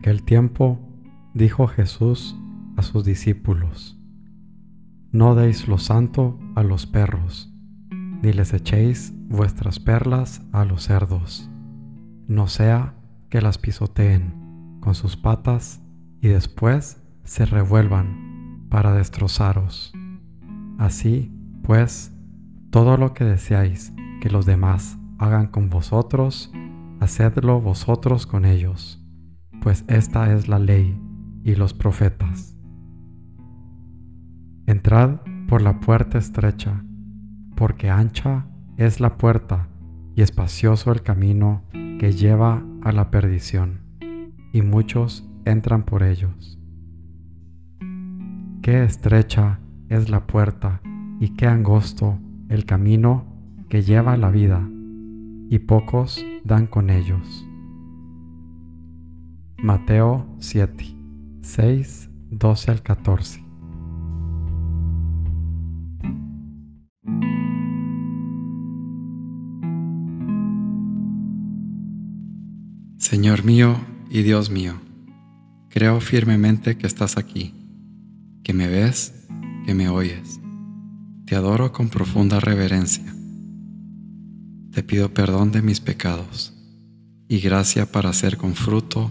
aquel tiempo dijo Jesús a sus discípulos, No deis lo santo a los perros, ni les echéis vuestras perlas a los cerdos, no sea que las pisoteen con sus patas y después se revuelvan para destrozaros. Así, pues, todo lo que deseáis que los demás hagan con vosotros, hacedlo vosotros con ellos, pues esta es la ley y los profetas. Entrad por la puerta estrecha, porque ancha es la puerta y espacioso el camino que lleva a la perdición, y muchos entran por ellos. Qué estrecha es la puerta y qué angosto el camino que lleva a la vida, y pocos dan con ellos. Mateo 7, 6, 12 al 14. Señor mío y Dios mío, creo firmemente que estás aquí, que me ves, que me oyes. Te adoro con profunda reverencia te pido perdón de mis pecados y gracia para hacer con fruto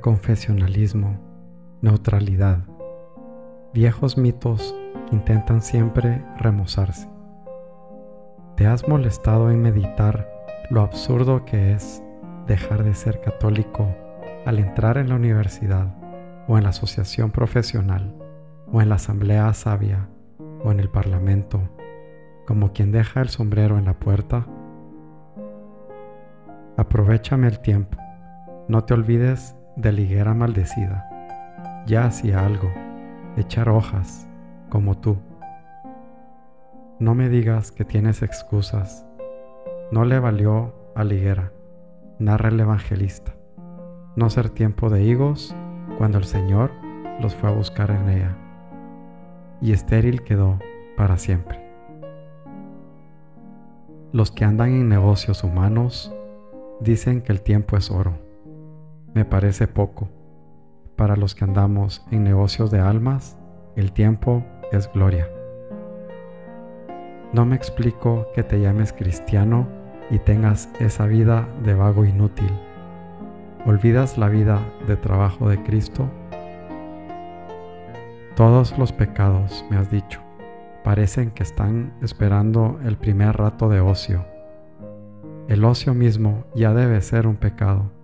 Confesionalismo, neutralidad, viejos mitos que intentan siempre remozarse. ¿Te has molestado en meditar lo absurdo que es dejar de ser católico al entrar en la universidad o en la asociación profesional o en la asamblea sabia o en el parlamento como quien deja el sombrero en la puerta? Aprovechame el tiempo, no te olvides de liguera maldecida. Ya hacía algo, echar hojas, como tú. No me digas que tienes excusas. No le valió a liguera, narra el evangelista, no ser tiempo de higos cuando el Señor los fue a buscar en ella. Y estéril quedó para siempre. Los que andan en negocios humanos dicen que el tiempo es oro me parece poco. Para los que andamos en negocios de almas, el tiempo es gloria. No me explico que te llames cristiano y tengas esa vida de vago inútil. ¿Olvidas la vida de trabajo de Cristo? Todos los pecados, me has dicho, parecen que están esperando el primer rato de ocio. El ocio mismo ya debe ser un pecado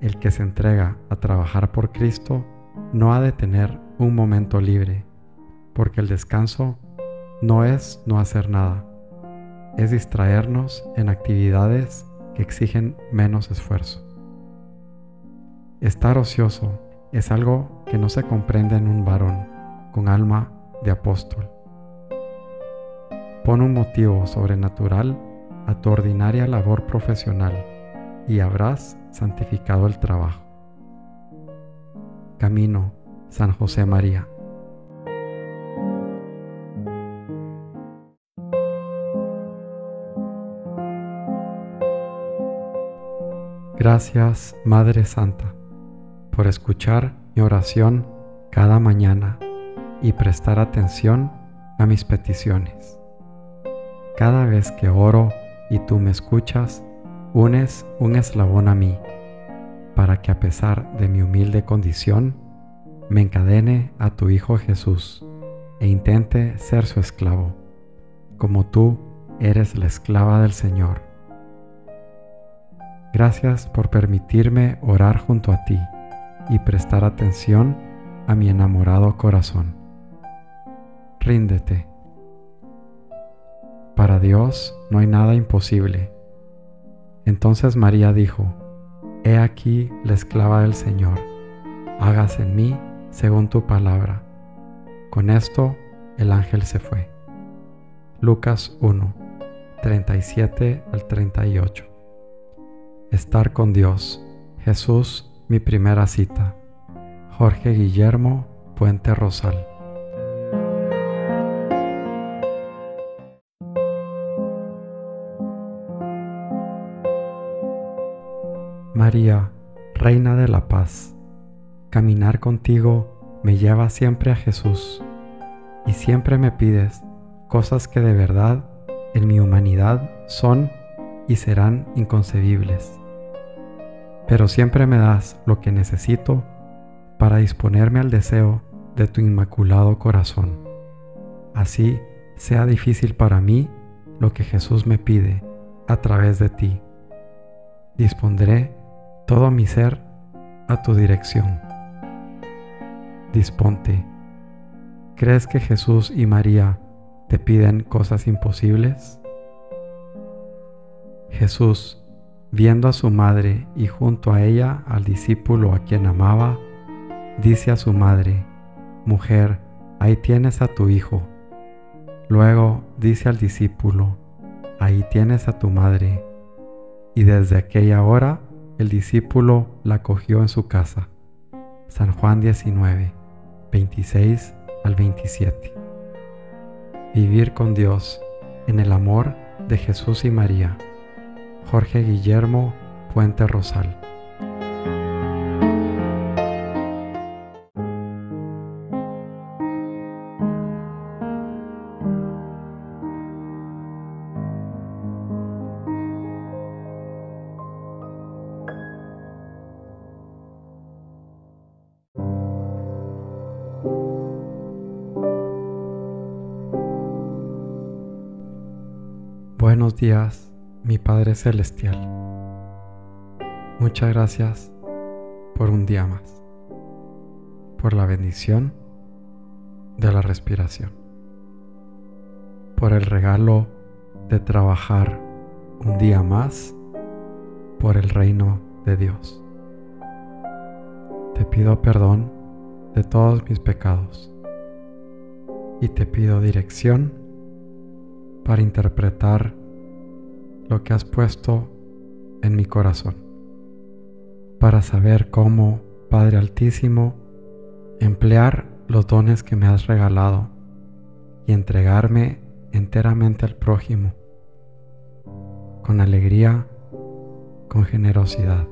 el que se entrega a trabajar por Cristo no ha de tener un momento libre, porque el descanso no es no hacer nada, es distraernos en actividades que exigen menos esfuerzo. Estar ocioso es algo que no se comprende en un varón con alma de apóstol. Pon un motivo sobrenatural a tu ordinaria labor profesional y habrás santificado el trabajo. Camino San José María. Gracias, Madre Santa, por escuchar mi oración cada mañana y prestar atención a mis peticiones. Cada vez que oro y tú me escuchas, unes un eslabón a mí, para que a pesar de mi humilde condición, me encadene a tu Hijo Jesús e intente ser su esclavo, como tú eres la esclava del Señor. Gracias por permitirme orar junto a ti y prestar atención a mi enamorado corazón. Ríndete para Dios no hay nada imposible. Entonces María dijo, He aquí la esclava del Señor, hágase en mí según tu palabra. Con esto el ángel se fue. Lucas 1, 37 al 38. Estar con Dios. Jesús, mi primera cita. Jorge Guillermo Puente Rosal. María, Reina de la Paz, caminar contigo me lleva siempre a Jesús y siempre me pides cosas que de verdad en mi humanidad son y serán inconcebibles. Pero siempre me das lo que necesito para disponerme al deseo de tu inmaculado corazón. Así sea difícil para mí lo que Jesús me pide a través de ti. Dispondré todo mi ser a tu dirección. Disponte. ¿Crees que Jesús y María te piden cosas imposibles? Jesús, viendo a su madre y junto a ella al discípulo a quien amaba, dice a su madre, Mujer, ahí tienes a tu hijo. Luego dice al discípulo, Ahí tienes a tu madre. Y desde aquella hora el discípulo la cogió en su casa. San Juan 19, 26 al 27. Vivir con Dios en el amor de Jesús y María. Jorge Guillermo Puente Rosal. Buenos días, mi Padre Celestial. Muchas gracias por un día más, por la bendición de la respiración, por el regalo de trabajar un día más por el reino de Dios. Te pido perdón de todos mis pecados y te pido dirección para interpretar lo que has puesto en mi corazón, para saber cómo, Padre Altísimo, emplear los dones que me has regalado y entregarme enteramente al prójimo, con alegría, con generosidad.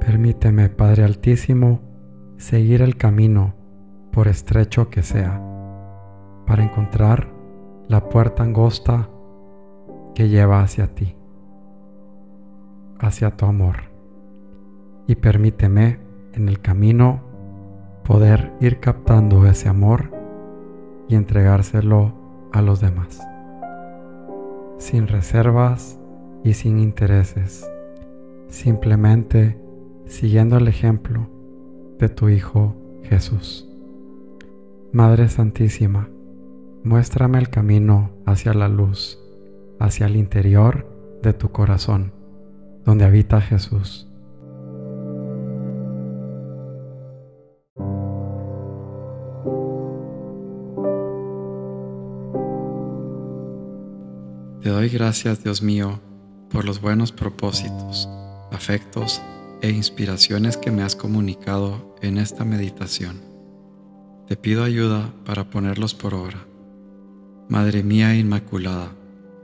Permíteme, Padre Altísimo, seguir el camino, por estrecho que sea, para encontrar la puerta angosta que lleva hacia ti, hacia tu amor. Y permíteme en el camino poder ir captando ese amor y entregárselo a los demás, sin reservas y sin intereses, simplemente siguiendo el ejemplo de tu Hijo Jesús. Madre Santísima, muéstrame el camino hacia la luz hacia el interior de tu corazón, donde habita Jesús. Te doy gracias, Dios mío, por los buenos propósitos, afectos e inspiraciones que me has comunicado en esta meditación. Te pido ayuda para ponerlos por obra. Madre mía Inmaculada,